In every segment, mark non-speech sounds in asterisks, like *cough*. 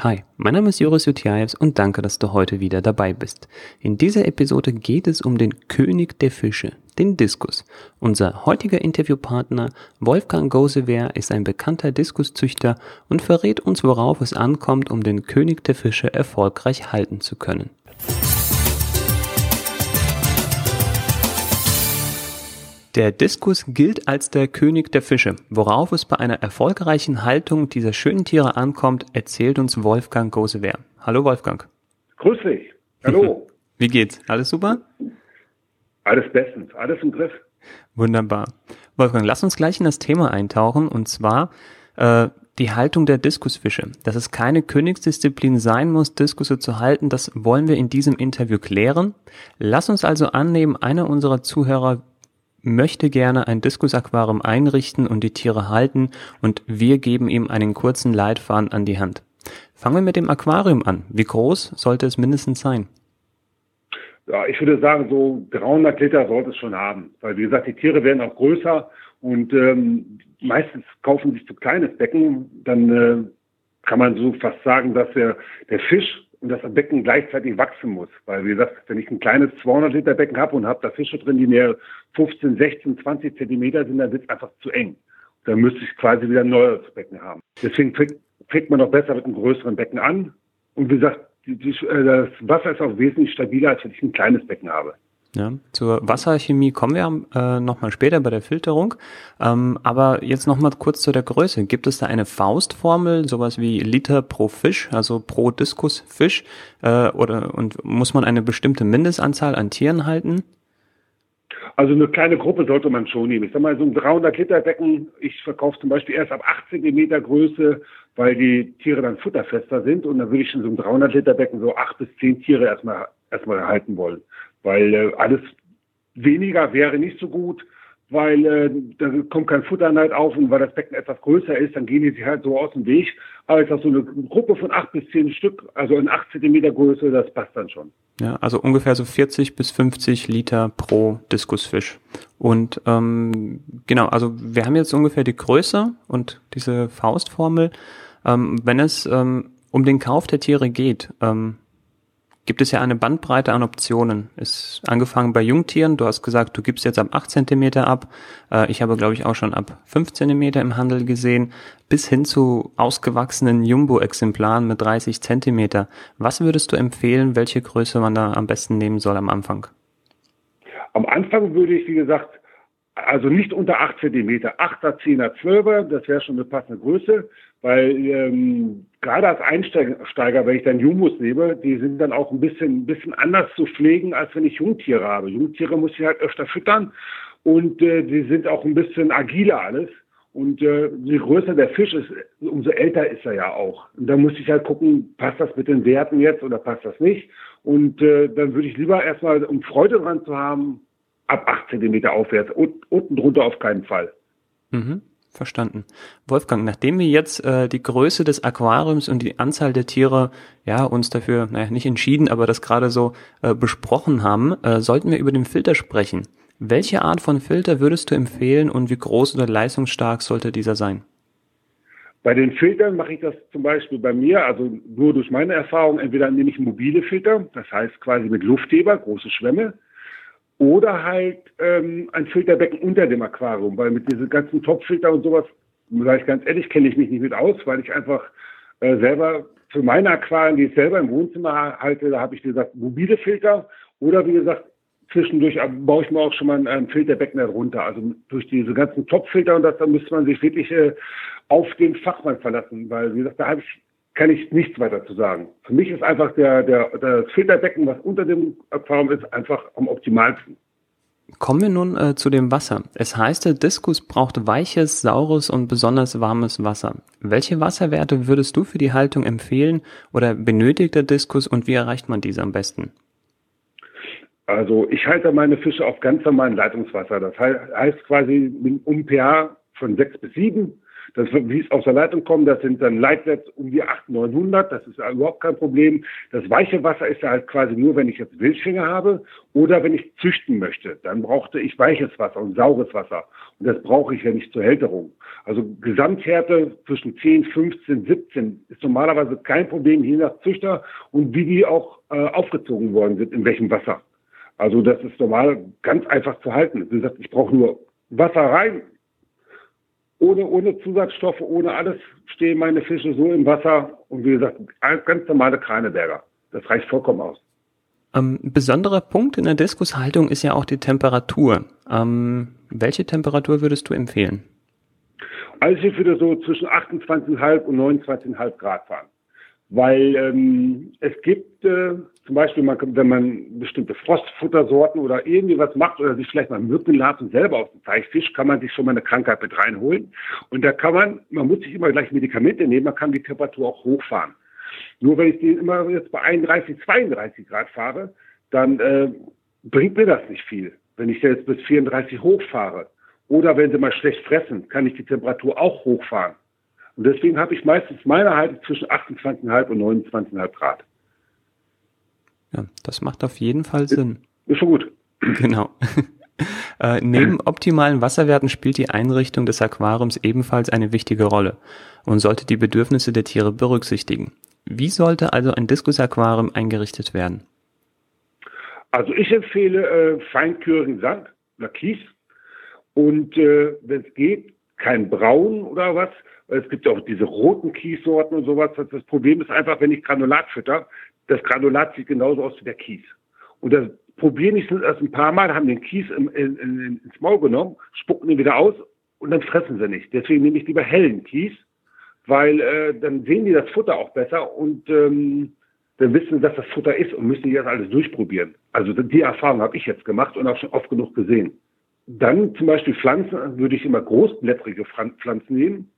Hi, mein Name ist Joris Jutjaevs und danke, dass du heute wieder dabei bist. In dieser Episode geht es um den König der Fische, den Diskus. Unser heutiger Interviewpartner Wolfgang Gosewehr ist ein bekannter Diskuszüchter und verrät uns, worauf es ankommt, um den König der Fische erfolgreich halten zu können. Der Diskus gilt als der König der Fische. Worauf es bei einer erfolgreichen Haltung dieser schönen Tiere ankommt, erzählt uns Wolfgang Gosewehr. Hallo Wolfgang. Grüß dich. Hallo. *laughs* Wie geht's? Alles super? Alles bestens, alles im Griff. Wunderbar. Wolfgang, lass uns gleich in das Thema eintauchen und zwar äh, die Haltung der Diskusfische. Dass es keine Königsdisziplin sein muss, Diskusse zu halten, das wollen wir in diesem Interview klären. Lass uns also annehmen, einer unserer Zuhörer möchte gerne ein Diskusaquarium einrichten und die Tiere halten und wir geben ihm einen kurzen Leitfaden an die Hand. Fangen wir mit dem Aquarium an. Wie groß sollte es mindestens sein? Ja, ich würde sagen, so 300 Liter sollte es schon haben. Weil, wie gesagt, die Tiere werden auch größer und ähm, meistens kaufen sich zu kleines Becken. Dann äh, kann man so fast sagen, dass der, der Fisch und das Becken gleichzeitig wachsen muss. Weil, wie gesagt, wenn ich ein kleines 200 Liter Becken habe und habe da Fische drin, die mehr 15, 16, 20 Zentimeter sind, dann wird es einfach zu eng. Dann müsste ich quasi wieder ein neues Becken haben. Deswegen fängt, man noch besser mit einem größeren Becken an. Und wie gesagt, die, die, äh, das Wasser ist auch wesentlich stabiler, als wenn ich ein kleines Becken habe. Ja, zur Wasserchemie kommen wir äh, nochmal später bei der Filterung. Ähm, aber jetzt nochmal kurz zu der Größe. Gibt es da eine Faustformel, sowas wie Liter pro Fisch, also pro Diskusfisch? Äh, oder und muss man eine bestimmte Mindestanzahl an Tieren halten? Also eine kleine Gruppe sollte man schon nehmen. Ich sag mal, so ein 300 Liter Becken, ich verkaufe zum Beispiel erst ab 8 Zentimeter Größe, weil die Tiere dann futterfester sind und dann würde ich in so einem 300 Liter Becken so acht bis zehn Tiere erstmal erstmal halten wollen weil äh, alles weniger wäre nicht so gut, weil äh, da kommt kein Futterneid auf und weil das Becken etwas größer ist, dann gehen die sich halt so aus dem Weg. Aber ich sag so eine Gruppe von acht bis zehn Stück, also in acht Zentimeter Größe, das passt dann schon. Ja, also ungefähr so 40 bis 50 Liter pro Diskusfisch. Und ähm, genau, also wir haben jetzt ungefähr die Größe und diese Faustformel. Ähm, wenn es ähm, um den Kauf der Tiere geht, ähm, gibt es ja eine Bandbreite an Optionen. Ist angefangen bei Jungtieren. Du hast gesagt, du gibst jetzt ab 8 Zentimeter ab. Äh, ich habe, glaube ich, auch schon ab 5 Zentimeter im Handel gesehen, bis hin zu ausgewachsenen Jumbo-Exemplaren mit 30 Zentimeter. Was würdest du empfehlen, welche Größe man da am besten nehmen soll am Anfang? Am Anfang würde ich, wie gesagt, also nicht unter 8 Zentimeter, 8er, 10er, 12er, das wäre schon eine passende Größe, weil ähm, gerade als Einsteiger, wenn ich dann Jumbos nehme, die sind dann auch ein bisschen, ein bisschen anders zu pflegen, als wenn ich Jungtiere habe. Jungtiere muss ich halt öfter füttern und äh, die sind auch ein bisschen agiler alles. Und äh, je größer der Fisch ist, umso älter ist er ja auch. Und da muss ich halt gucken, passt das mit den Werten jetzt oder passt das nicht? Und äh, dann würde ich lieber erstmal, um Freude dran zu haben, ab 8 cm aufwärts. Und, unten drunter auf keinen Fall. Mhm. Verstanden. Wolfgang, nachdem wir jetzt äh, die Größe des Aquariums und die Anzahl der Tiere ja uns dafür naja, nicht entschieden, aber das gerade so äh, besprochen haben, äh, sollten wir über den Filter sprechen. Welche Art von Filter würdest du empfehlen und wie groß oder leistungsstark sollte dieser sein? Bei den Filtern mache ich das zum Beispiel bei mir, also nur durch meine Erfahrung, entweder nehme ich mobile Filter, das heißt quasi mit Luftheber, große Schwämme, oder halt ähm, ein Filterbecken unter dem Aquarium, weil mit diesen ganzen Topfilter und sowas, sage ich ganz ehrlich, kenne ich mich nicht mit aus, weil ich einfach äh, selber für meine Aquarien, die ich selber im Wohnzimmer halte, da habe ich gesagt mobile Filter oder wie gesagt zwischendurch baue ich mir auch schon mal ein, ein Filterbecken darunter. Also durch diese ganzen Topfilter und das, da müsste man sich wirklich äh, auf den Fachmann verlassen, weil wie gesagt, da habe ich kann ich nichts weiter zu sagen. Für mich ist einfach der, der, das Filterbecken, was unter dem Aquarium ist, einfach am optimalsten. Kommen wir nun äh, zu dem Wasser. Es heißt, der Diskus braucht weiches, saures und besonders warmes Wasser. Welche Wasserwerte würdest du für die Haltung empfehlen oder benötigt der Diskus und wie erreicht man diese am besten? Also ich halte meine Fische auf ganz normalen Leitungswasser. Das heißt quasi mit einem pH von 6 bis 7 Das, wie es aus der Leitung kommt, das sind dann Leitwerte um die 800, 900. Das ist überhaupt kein Problem. Das weiche Wasser ist ja halt quasi nur, wenn ich jetzt Wildschwinge habe oder wenn ich züchten möchte. Dann brauchte ich weiches Wasser und saures Wasser. Und das brauche ich ja nicht zur Hälterung. Also Gesamthärte zwischen 10, 15, 17 ist normalerweise kein Problem, je nach Züchter und wie die auch äh, aufgezogen worden sind, in welchem Wasser. Also das ist normal ganz einfach zu halten. Wie gesagt, ich brauche nur Wasser rein, ohne, ohne Zusatzstoffe, ohne alles stehen meine Fische so im Wasser und wie gesagt, ganz normale Kreineberger. Das reicht vollkommen aus. Ähm, besonderer Punkt in der Diskushaltung ist ja auch die Temperatur. Ähm, welche Temperatur würdest du empfehlen? Also ich würde so zwischen 28,5 und 29,5 Grad fahren. Weil ähm, es gibt äh, zum Beispiel, man, wenn man bestimmte Frostfuttersorten oder irgendwie was macht oder sich vielleicht mal Mückenlarven selber auf den Teich fischt, kann man sich schon mal eine Krankheit mit reinholen. Und da kann man, man muss sich immer gleich Medikamente nehmen, man kann die Temperatur auch hochfahren. Nur wenn ich die immer jetzt bei 31, 32 Grad fahre, dann äh, bringt mir das nicht viel. Wenn ich jetzt bis 34 hochfahre oder wenn sie mal schlecht fressen, kann ich die Temperatur auch hochfahren. Und deswegen habe ich meistens meine Haltung zwischen 28,5 und 29,5 Grad. Ja, das macht auf jeden Fall Sinn. Ist schon gut. *laughs* Genau. *laughs* Äh, neben optimalen Wasserwerten spielt die Einrichtung des Aquariums ebenfalls eine wichtige Rolle und sollte die Bedürfnisse der Tiere berücksichtigen. Wie sollte also ein Diskus-Aquarium eingerichtet werden? Also ich empfehle äh, feinkürigen Sand oder Kies und äh, wenn es geht, kein Braun oder was, es gibt auch diese roten Kiessorten und sowas. Das Problem ist einfach, wenn ich Granulat fütter, das Granulat sieht genauso aus wie der Kies. Und das probieren ich erst ein paar Mal, haben den Kies im, in, in, ins Maul genommen, spucken ihn wieder aus und dann fressen sie nicht. Deswegen nehme ich lieber hellen Kies, weil äh, dann sehen die das Futter auch besser und ähm, dann wissen sie, dass das Futter ist und müssen die das alles durchprobieren. Also die Erfahrung habe ich jetzt gemacht und auch schon oft genug gesehen. Dann zum Beispiel Pflanzen würde ich immer großblättrige Pflanzen nehmen,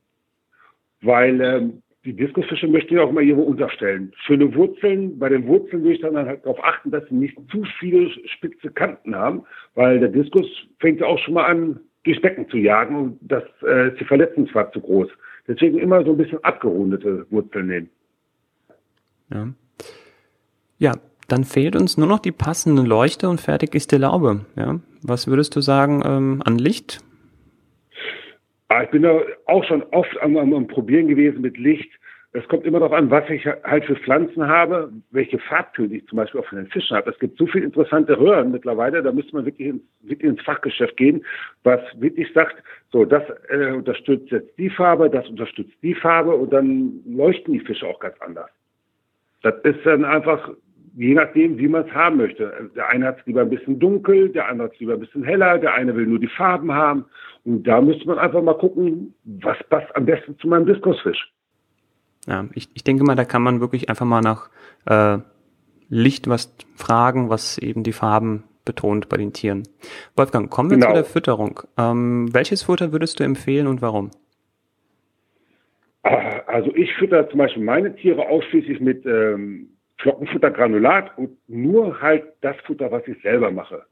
weil ähm, die Diskusfische möchten ja auch immer ihre unterstellen. Schöne Wurzeln, bei den Wurzeln würde ich dann halt darauf achten, dass sie nicht zu viele spitze Kanten haben, weil der Diskus fängt ja auch schon mal an, durchs Becken zu jagen und das äh, ist die Verletzungsfahrt zu groß. Deswegen immer so ein bisschen abgerundete Wurzeln nehmen. Ja. Ja, dann fehlt uns nur noch die passende Leuchte und fertig ist die Laube. Ja, was würdest du sagen ähm, an Licht? Ah, ich bin da auch schon oft am, am, am Probieren gewesen mit Licht. Es kommt immer darauf an, was ich halt für Pflanzen habe, welche Farbtöne ich zum Beispiel auch von den Fischen habe. Es gibt so viele interessante Röhren mittlerweile, da müsste man wirklich ins, wirklich ins Fachgeschäft gehen, was wirklich sagt, so, das äh, unterstützt jetzt die Farbe, das unterstützt die Farbe und dann leuchten die Fische auch ganz anders. Das ist dann einfach je nachdem, wie man es haben möchte. Der eine hat es lieber ein bisschen dunkel, der andere hat es lieber ein bisschen heller, der eine will nur die Farben haben. Und da müsste man einfach mal gucken, was passt am besten zu meinem Diskusfisch. Ja, ich, ich denke mal, da kann man wirklich einfach mal nach äh, Licht was fragen, was eben die Farben betont bei den Tieren. Wolfgang, kommen wir genau. zu der Fütterung. Ähm, welches Futter würdest du empfehlen und warum? Ah, also ich fütter zum Beispiel meine Tiere ausschließlich mit ähm, Flockenfuttergranulat und nur halt das Futter, was ich selber mache.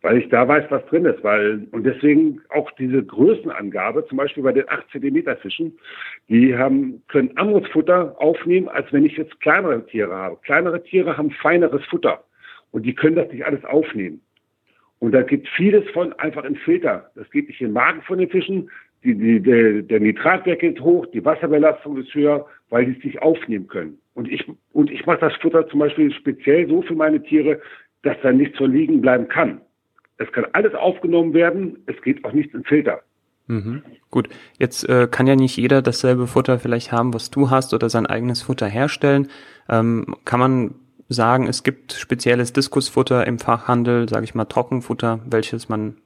Weil ich da weiß, was drin ist. Weil, und deswegen auch diese Größenangabe, zum Beispiel bei den 8 Zentimeter Fischen, die haben, können anderes Futter aufnehmen, als wenn ich jetzt kleinere Tiere habe. Kleinere Tiere haben feineres Futter. Und die können das nicht alles aufnehmen. Und da gibt vieles von einfach in Filter. Das geht nicht in den Magen von den Fischen. Die, die, der, der Nitratwert geht hoch, die Wasserbelastung ist höher, weil die es nicht aufnehmen können. Und ich, und ich mache das Futter zum Beispiel speziell so für meine Tiere, dass da nichts so liegen bleiben kann. Es kann alles aufgenommen werden, es geht auch nichts in Filter. Mhm. Gut, jetzt äh, kann ja nicht jeder dasselbe Futter vielleicht haben, was du hast oder sein eigenes Futter herstellen. Ähm, kann man sagen, es gibt spezielles Diskusfutter im Fachhandel, sage ich mal Trockenfutter, welches man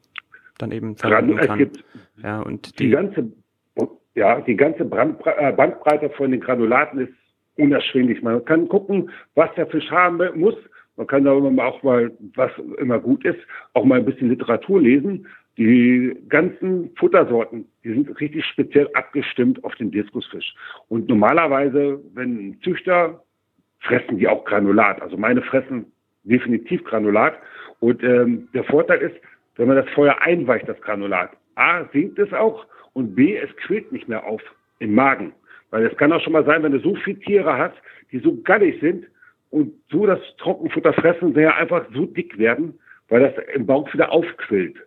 dann eben verwenden kann. Es gibt ja, und die, die ganze, ja, die ganze äh, Bandbreite von den Granulaten ist unerschwinglich. Man kann gucken, was der Fisch haben muss. Man kann da auch mal, was immer gut ist, auch mal ein bisschen Literatur lesen. Die ganzen Futtersorten, die sind richtig speziell abgestimmt auf den Diskusfisch. Und normalerweise, wenn Züchter, fressen die auch Granulat. Also meine fressen definitiv Granulat. Und ähm, der Vorteil ist, wenn man das vorher einweicht, das Granulat, A, sinkt es auch und B, es quillt nicht mehr auf. im Magen. Weil es kann auch schon mal sein, wenn du so viele Tiere hast, die so gallig sind und so das Trockenfutter fressen, ja einfach so dick werden, weil das im Bauch wieder aufquillt.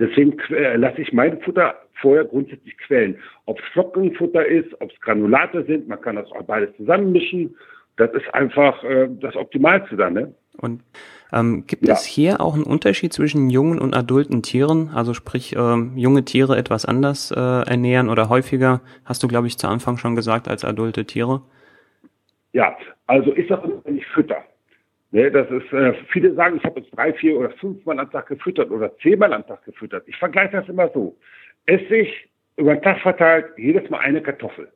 Deswegen äh, lasse ich mein Futter vorher grundsätzlich quellen. Ob es Flockenfutter ist, ob es Granulate sind, man kann das auch beides zusammenmischen. Das ist einfach äh, das Optimalste dann. Ne? Und ähm, gibt ja. es hier auch einen Unterschied zwischen jungen und adulten Tieren? Also sprich, ähm, junge Tiere etwas anders äh, ernähren oder häufiger, hast du, glaube ich, zu Anfang schon gesagt, als adulte Tiere? Ja, also ich sage wenn ich fütter. Ne, das ist, äh, viele sagen, ich habe jetzt drei, vier oder fünfmal am Tag gefüttert oder zehnmal am Tag gefüttert. Ich vergleiche das immer so. Esse ich über den Tag verteilt jedes Mal eine Kartoffel.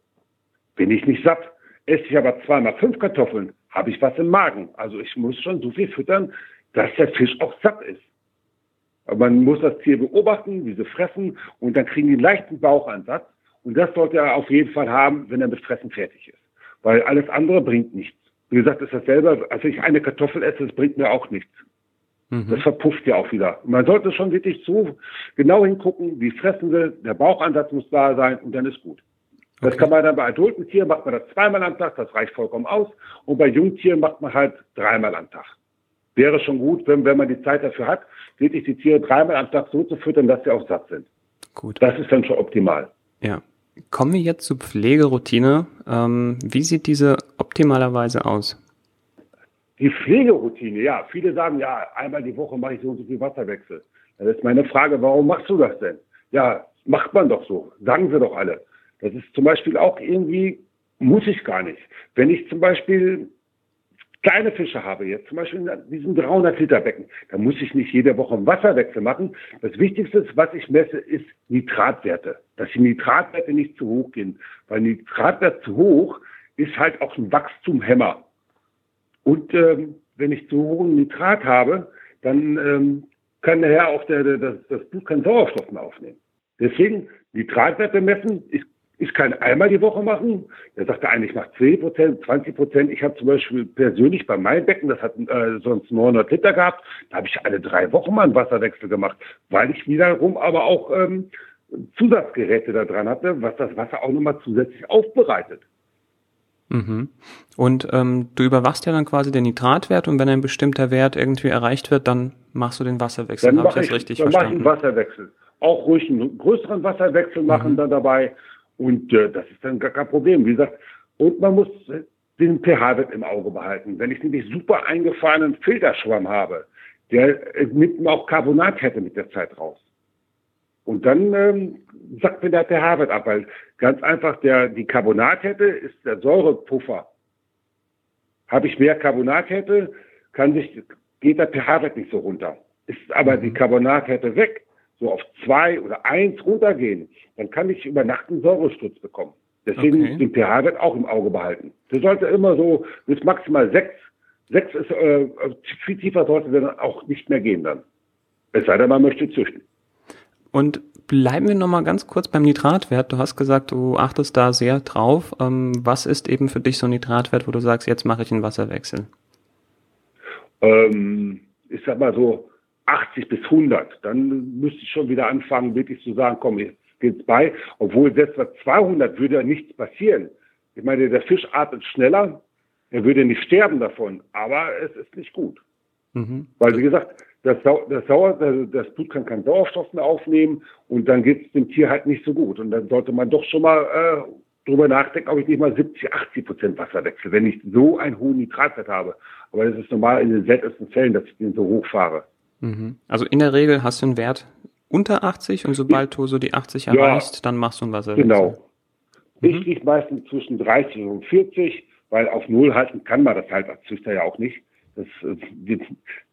Bin ich nicht satt, esse ich aber zweimal fünf Kartoffeln, habe ich was im Magen. Also ich muss schon so viel füttern, dass der Fisch auch satt ist. Aber man muss das Tier beobachten, wie sie fressen und dann kriegen die einen leichten Bauchansatz. Und das sollte er auf jeden Fall haben, wenn er mit Fressen fertig ist. Weil alles andere bringt nichts. Wie gesagt, ist dasselbe, als ich eine Kartoffel esse, das bringt mir auch nichts. Mhm. Das verpufft ja auch wieder. Man sollte schon wirklich so genau hingucken, wie fressen sie, der Bauchansatz muss da sein und dann ist gut. Das okay. kann man dann bei adulten Tieren macht man das zweimal am Tag, das reicht vollkommen aus. Und bei Jungtieren macht man halt dreimal am Tag. Wäre schon gut, wenn, wenn man die Zeit dafür hat, wirklich die Tiere dreimal am Tag so zu füttern, dass sie auch satt sind. Gut. Das ist dann schon optimal. Ja. Kommen wir jetzt zur Pflegeroutine. Ähm, wie sieht diese optimalerweise aus? Die Pflegeroutine, ja. Viele sagen, ja, einmal die Woche mache ich so und so viel Wasserwechsel. Das ist meine Frage, warum machst du das denn? Ja, macht man doch so. Sagen sie doch alle. Das ist zum Beispiel auch irgendwie, muss ich gar nicht. Wenn ich zum Beispiel kleine Fische habe, jetzt zum Beispiel in diesem 300 Liter Becken, da muss ich nicht jede Woche einen Wasserwechsel machen. Das Wichtigste, was ich messe, ist Nitratwerte. Dass die Nitratwerte nicht zu hoch gehen. Weil Nitratwert zu hoch ist halt auch ein Wachstumhemmer. Und ähm, wenn ich zu hohen Nitrat habe, dann ähm, kann nachher auch der, der, das, das Blut keinen Sauerstoff mehr aufnehmen. Deswegen Nitratwerte messen ist ich kann einmal die Woche machen. Der sagte eigentlich, macht 10 Prozent, 20 Prozent. Ich habe zum Beispiel persönlich bei meinem Becken, das hat äh, sonst 900 Liter gehabt, da habe ich alle drei Wochen mal einen Wasserwechsel gemacht, weil ich wiederum aber auch ähm, Zusatzgeräte da dran hatte, was das Wasser auch nochmal zusätzlich aufbereitet. Mhm. Und ähm, du überwachst ja dann quasi den Nitratwert und wenn ein bestimmter Wert irgendwie erreicht wird, dann machst du den Wasserwechsel. Dann mache ich, das richtig dann verstanden? Mach ich einen Wasserwechsel. Auch ruhig einen größeren Wasserwechsel machen mhm. dann dabei und äh, das ist dann gar kein Problem. Wie gesagt, und man muss den pH-Wert im Auge behalten. Wenn ich nämlich super eingefahrenen Filterschwamm habe, der äh, nimmt mir auch Carbonathärte mit der Zeit raus. Und dann ähm, sagt mir der pH-Wert ab, weil ganz einfach der, die Carbonathärte ist der Säurepuffer. Habe ich mehr Carbonathärte, kann sich, geht der pH-Wert nicht so runter. Ist aber die mhm. Carbonathärte weg, so auf zwei oder eins runtergehen, dann kann ich über Nacht einen Säuresturz bekommen. Deswegen okay. den pH-Wert auch im Auge behalten. Der sollte immer so bis maximal sechs. Sechs ist äh, viel tiefer sollte dann auch nicht mehr gehen dann. Es sei denn, man möchte züchten. Und bleiben wir nochmal ganz kurz beim Nitratwert. Du hast gesagt, du achtest da sehr drauf. Ähm, was ist eben für dich so ein Nitratwert, wo du sagst, jetzt mache ich einen Wasserwechsel? Ähm, ich sag mal so 80 bis 100. Dann müsste ich schon wieder anfangen, wirklich zu sagen, komm, jetzt geht's bei. Obwohl selbst bei 200 würde ja nichts passieren. Ich meine, der Fisch atmet schneller, er würde nicht sterben davon, aber es ist nicht gut. Mhm. Weil, wie gesagt, das, das, Sauer, das Blut kann keinen Sauerstoff mehr aufnehmen und dann geht es dem Tier halt nicht so gut. Und dann sollte man doch schon mal äh, drüber nachdenken, ob ich nicht mal 70, 80 Prozent Wasser wechsle, wenn ich so einen hohen Nitratwert habe. Aber das ist normal in den seltensten Fällen, dass ich den so hoch fahre. Mhm. Also in der Regel hast du einen Wert unter 80 und sobald du so die 80 erreichst, ja, dann machst du einen Wasserwechsel. Genau. Mhm. Ich liege meistens zwischen 30 und 40, weil auf Null halten kann man das halt als Züchter ja auch nicht. Das, das,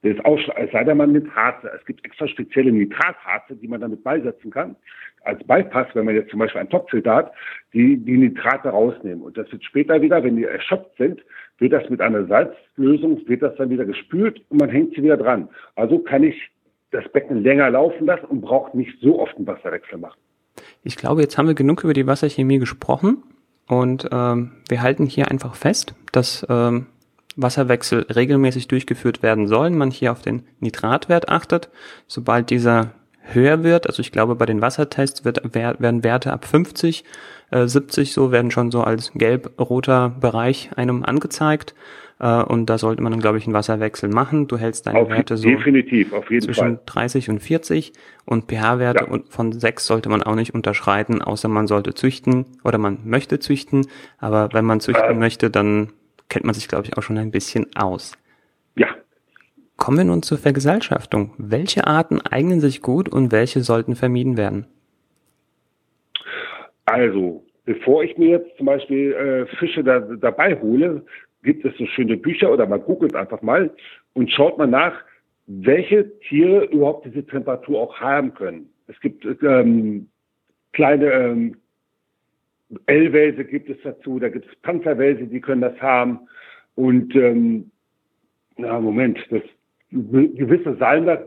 das es sei denn, man nimmt Harze. Es gibt extra spezielle Nitratharze, die man damit beisetzen kann. Als Bypass, wenn man jetzt zum Beispiel einen Topfilter hat, die die Nitrate rausnehmen. Und das wird später wieder, wenn die erschöpft sind, wird das mit einer Salzlösung, wird das dann wieder gespült und man hängt sie wieder dran. Also kann ich das Becken länger laufen lassen und braucht nicht so oft einen Wasserwechsel machen. Ich glaube, jetzt haben wir genug über die Wasserchemie gesprochen und ähm, wir halten hier einfach fest, dass ähm, Wasserwechsel regelmäßig durchgeführt werden sollen, man hier auf den Nitratwert achtet. Sobald dieser höher wird. Also ich glaube, bei den Wassertests wird, werden Werte ab 50, äh, 70 so werden schon so als gelb-roter Bereich einem angezeigt. Äh, und da sollte man dann, glaube ich, einen Wasserwechsel machen. Du hältst deine auf, Werte so definitiv, auf jeden zwischen Fall. 30 und 40 und pH-Werte Ja. von 6 sollte man auch nicht unterschreiten, außer man sollte züchten oder man möchte züchten. Aber wenn man züchten Äh. möchte, dann kennt man sich, glaube ich, auch schon ein bisschen aus. Ja, Kommen wir nun zur Vergesellschaftung. Welche Arten eignen sich gut und welche sollten vermieden werden? also, bevor ich mir jetzt zum Beispiel äh, Fische da, dabei hole, gibt es so schöne Bücher oder man googelt einfach mal und schaut mal nach, welche Tiere überhaupt diese Temperatur auch haben können. Es gibt ähm, kleine ähm, L-Wälse gibt es dazu, da gibt es Panzerwälse, die können das haben. Und ähm, na Moment, das gewisse Salmer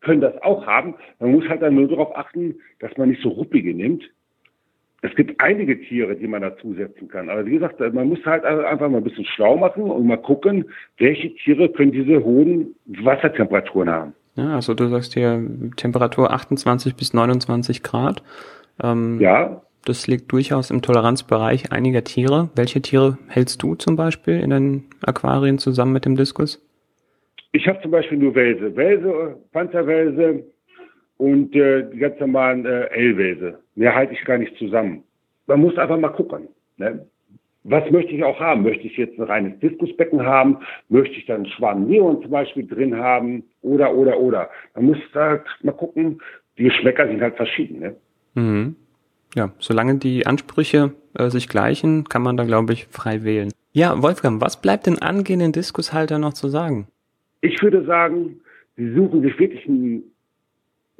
können das auch haben. Man muss halt dann nur darauf achten, dass man nicht so ruppige nimmt. Es gibt einige Tiere, die man dazusetzen kann. Aber wie gesagt, man muss halt einfach mal ein bisschen schlau machen und mal gucken, welche Tiere können diese hohen Wassertemperaturen haben. Ja, also du sagst hier Temperatur 28 bis 29 Grad. Ähm, Ja, Das liegt durchaus im Toleranzbereich einiger Tiere. Welche Tiere hältst du zum Beispiel in deinen Aquarien zusammen mit dem Diskus? ich habe zum Beispiel nur Wälse. Wälse, Panzerwälse und äh, die ganz normalen äh, L-Wälse. Mehr halte ich gar nicht zusammen. Man muss einfach mal gucken. Ne? Was möchte ich auch haben? Möchte ich jetzt ein reines Diskusbecken haben? Möchte ich dann einen Schwan Neon zum Beispiel drin haben? Oder, oder, oder. Man muss halt mal gucken. Die Geschmäcker sind halt verschieden. Ne? Mhm. Ja, solange die Ansprüche äh, sich gleichen, kann man da, glaube ich, frei wählen. Ja, Wolfgang, was bleibt den angehenden Diskushalter noch zu sagen? Ich würde sagen, sie suchen sich wirklich ein,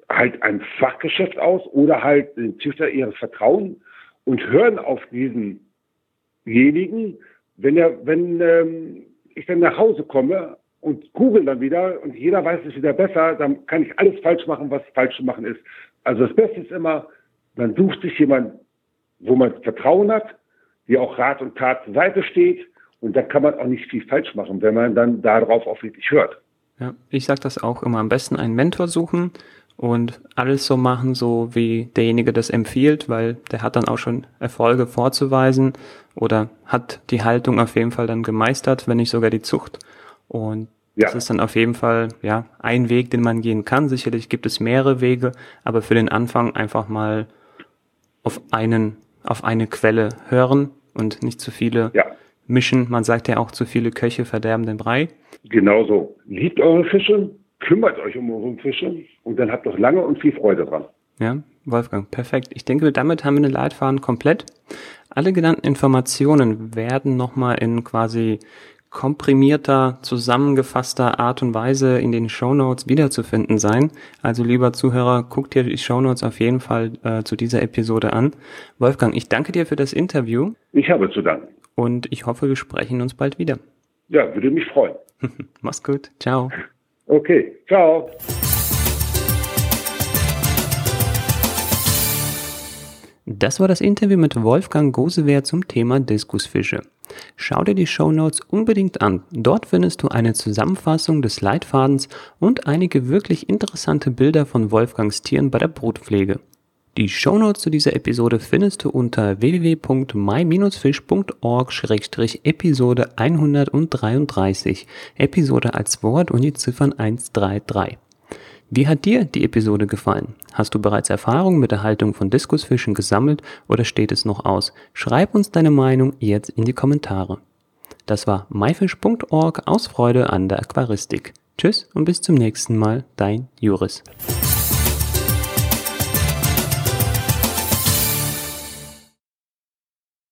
halt ein Fachgeschäft aus oder halt den Züchter ihres Vertrauen und hören auf diesenjenigen, wenn er, wenn ähm, ich dann nach Hause komme und google dann wieder und jeder weiß es wieder besser, dann kann ich alles falsch machen, was falsch zu machen ist. Also das Beste ist immer, man sucht sich jemanden, wo man Vertrauen hat, die auch Rat und Tat zur Seite steht und dann kann man auch nicht viel falsch machen, wenn man dann darauf auch wirklich hört. Ja, ich sage das auch immer. Am besten einen Mentor suchen und alles so machen, so wie derjenige das empfiehlt, weil der hat dann auch schon Erfolge vorzuweisen oder hat die Haltung auf jeden Fall dann gemeistert, wenn nicht sogar die Zucht. Und Ja. das ist dann auf jeden Fall ja ein Weg, den man gehen kann. Sicherlich gibt es mehrere Wege, aber für den Anfang einfach mal auf einen auf eine Quelle hören und nicht zu viele Ja. mischen. Man sagt ja auch, zu viele Köche verderben den Brei. Genauso. Liebt eure Fische, kümmert euch um eure Fische und dann habt doch lange und viel Freude dran. Ja, Wolfgang, perfekt. Ich denke, damit haben wir den Leitfaden komplett. Alle genannten Informationen werden nochmal in quasi komprimierter, zusammengefasster Art und Weise in den Shownotes wiederzufinden sein. Also lieber Zuhörer, guck dir die Shownotes auf jeden Fall äh, zu dieser Episode an. Wolfgang, ich danke dir für das Interview Ich habe zu danken. und ich hoffe, wir sprechen uns bald wieder. Ja, würde mich freuen. *laughs* Mach's gut. Ciao. Okay, ciao. Das war das Interview mit Wolfgang Gosewehr zum Thema Diskusfische. Schau dir die Shownotes unbedingt an. Dort findest du eine Zusammenfassung des Leitfadens und einige wirklich interessante Bilder von Wolfgangs Tieren bei der Brutpflege. Die Shownotes zu dieser Episode findest du unter www.my-fish.org-episode 133. Episode als Wort und die Ziffern 133. Wie hat dir die Episode gefallen? Hast du bereits Erfahrung mit der Haltung von Diskusfischen gesammelt oder steht es noch aus? Schreib uns deine Meinung jetzt in die Kommentare. Das war myfish.org aus Freude an der Aquaristik. Tschüss und bis zum nächsten Mal, dein Juris.